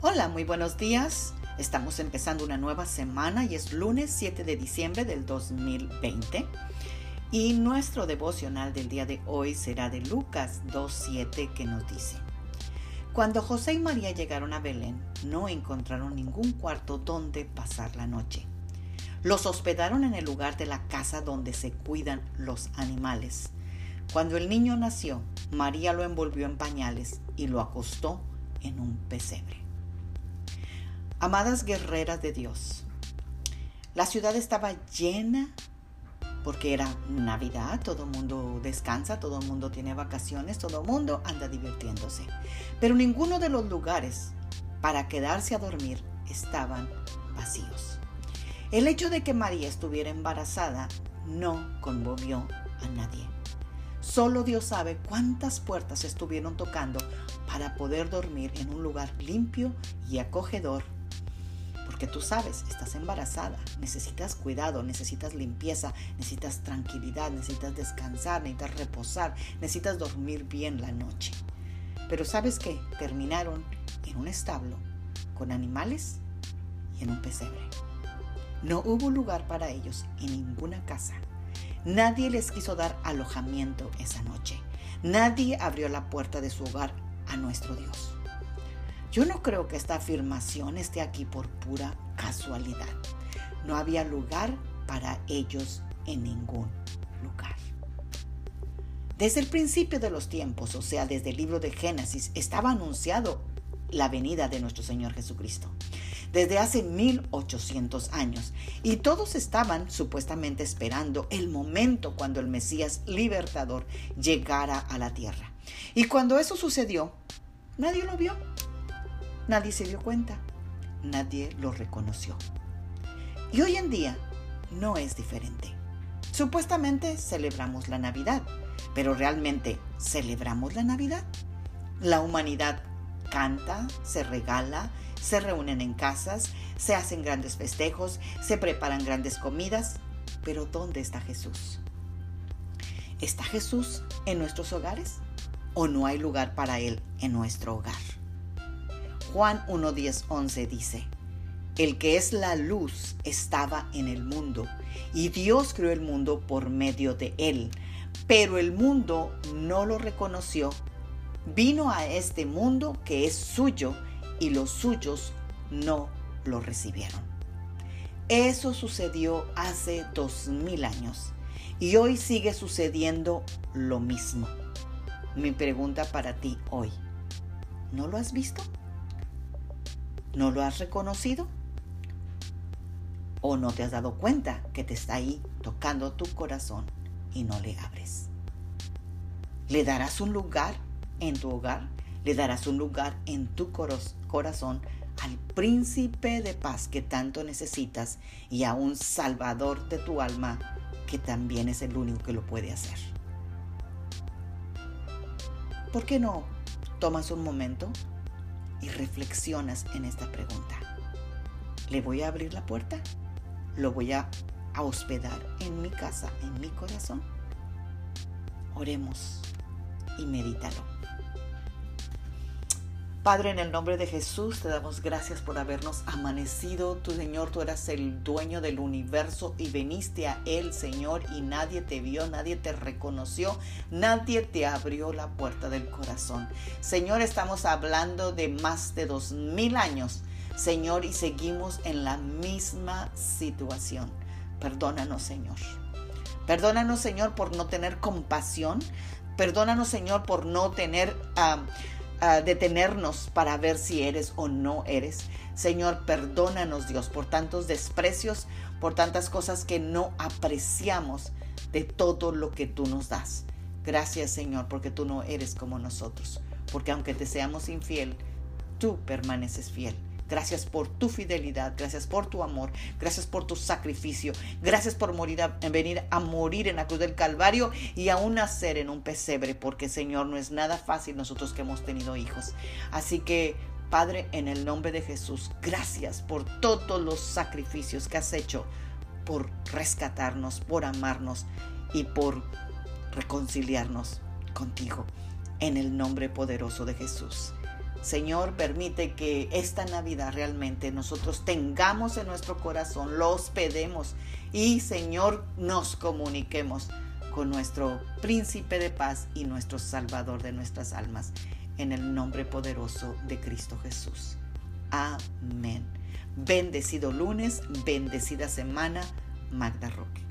Hola, muy buenos días. Estamos empezando una nueva semana y es lunes 7 de diciembre del 2020. Y nuestro devocional del día de hoy será de Lucas 2.7 que nos dice, Cuando José y María llegaron a Belén, no encontraron ningún cuarto donde pasar la noche. Los hospedaron en el lugar de la casa donde se cuidan los animales. Cuando el niño nació, María lo envolvió en pañales y lo acostó en un pesebre. Amadas guerreras de Dios, la ciudad estaba llena porque era Navidad, todo el mundo descansa, todo el mundo tiene vacaciones, todo el mundo anda divirtiéndose. Pero ninguno de los lugares para quedarse a dormir estaban vacíos. El hecho de que María estuviera embarazada no conmovió a nadie. Solo Dios sabe cuántas puertas estuvieron tocando para poder dormir en un lugar limpio y acogedor porque tú sabes, estás embarazada, necesitas cuidado, necesitas limpieza, necesitas tranquilidad, necesitas descansar, necesitas reposar, necesitas dormir bien la noche. Pero sabes qué, terminaron en un establo con animales y en un pesebre. No hubo lugar para ellos en ninguna casa. Nadie les quiso dar alojamiento esa noche. Nadie abrió la puerta de su hogar a nuestro Dios. Yo no creo que esta afirmación esté aquí por pura casualidad. No había lugar para ellos en ningún lugar. Desde el principio de los tiempos, o sea, desde el libro de Génesis, estaba anunciado la venida de nuestro Señor Jesucristo. Desde hace 1800 años. Y todos estaban supuestamente esperando el momento cuando el Mesías libertador llegara a la tierra. Y cuando eso sucedió, nadie lo vio. Nadie se dio cuenta, nadie lo reconoció. Y hoy en día no es diferente. Supuestamente celebramos la Navidad, pero realmente celebramos la Navidad. La humanidad canta, se regala, se reúnen en casas, se hacen grandes festejos, se preparan grandes comidas, pero ¿dónde está Jesús? ¿Está Jesús en nuestros hogares o no hay lugar para Él en nuestro hogar? Juan 1, 11 dice, El que es la luz estaba en el mundo, y Dios creó el mundo por medio de él, pero el mundo no lo reconoció. Vino a este mundo que es suyo, y los suyos no lo recibieron. Eso sucedió hace dos mil años y hoy sigue sucediendo lo mismo. Mi pregunta para ti hoy, ¿no lo has visto? ¿No lo has reconocido? ¿O no te has dado cuenta que te está ahí tocando tu corazón y no le abres? ¿Le darás un lugar en tu hogar? ¿Le darás un lugar en tu corazón al príncipe de paz que tanto necesitas y a un salvador de tu alma que también es el único que lo puede hacer? ¿Por qué no tomas un momento y reflexionas en esta pregunta. ¿Le voy a abrir la puerta? ¿Lo voy a, hospedar en mi casa, en mi corazón? Oremos y medítalo. Padre, en el nombre de Jesús te damos gracias por habernos amanecido. Tu Señor, tú eras el dueño del universo y veniste a Él, Señor, y nadie te vio, nadie te reconoció, nadie te abrió la puerta del corazón. Señor, estamos hablando de más de dos mil años, Señor, y seguimos en la misma situación. Perdónanos, Señor. Perdónanos, Señor, por no tener compasión. Perdónanos, Señor, por no tener... Detenernos para ver si eres o no eres. Señor, perdónanos Dios por tantos desprecios, por tantas cosas que no apreciamos de todo lo que tú nos das. Gracias Señor, porque tú no eres como nosotros, porque aunque te seamos infiel, tú permaneces fiel. Gracias por tu fidelidad, gracias por tu amor, gracias por tu sacrificio, gracias por morir venir a morir en la cruz del Calvario y aún nacer en un pesebre, porque Señor no es nada fácil nosotros que hemos tenido hijos. Así que Padre, en el nombre de Jesús, gracias por todos los sacrificios que has hecho por rescatarnos, por amarnos y por reconciliarnos contigo. En el nombre poderoso de Jesús. Señor, permite que esta Navidad realmente nosotros tengamos en nuestro corazón, lo hospedemos y Señor nos comuniquemos con nuestro príncipe de paz y nuestro salvador de nuestras almas, en el nombre poderoso de Cristo Jesús. Amén. Bendecido lunes, bendecida semana, Magda Roque.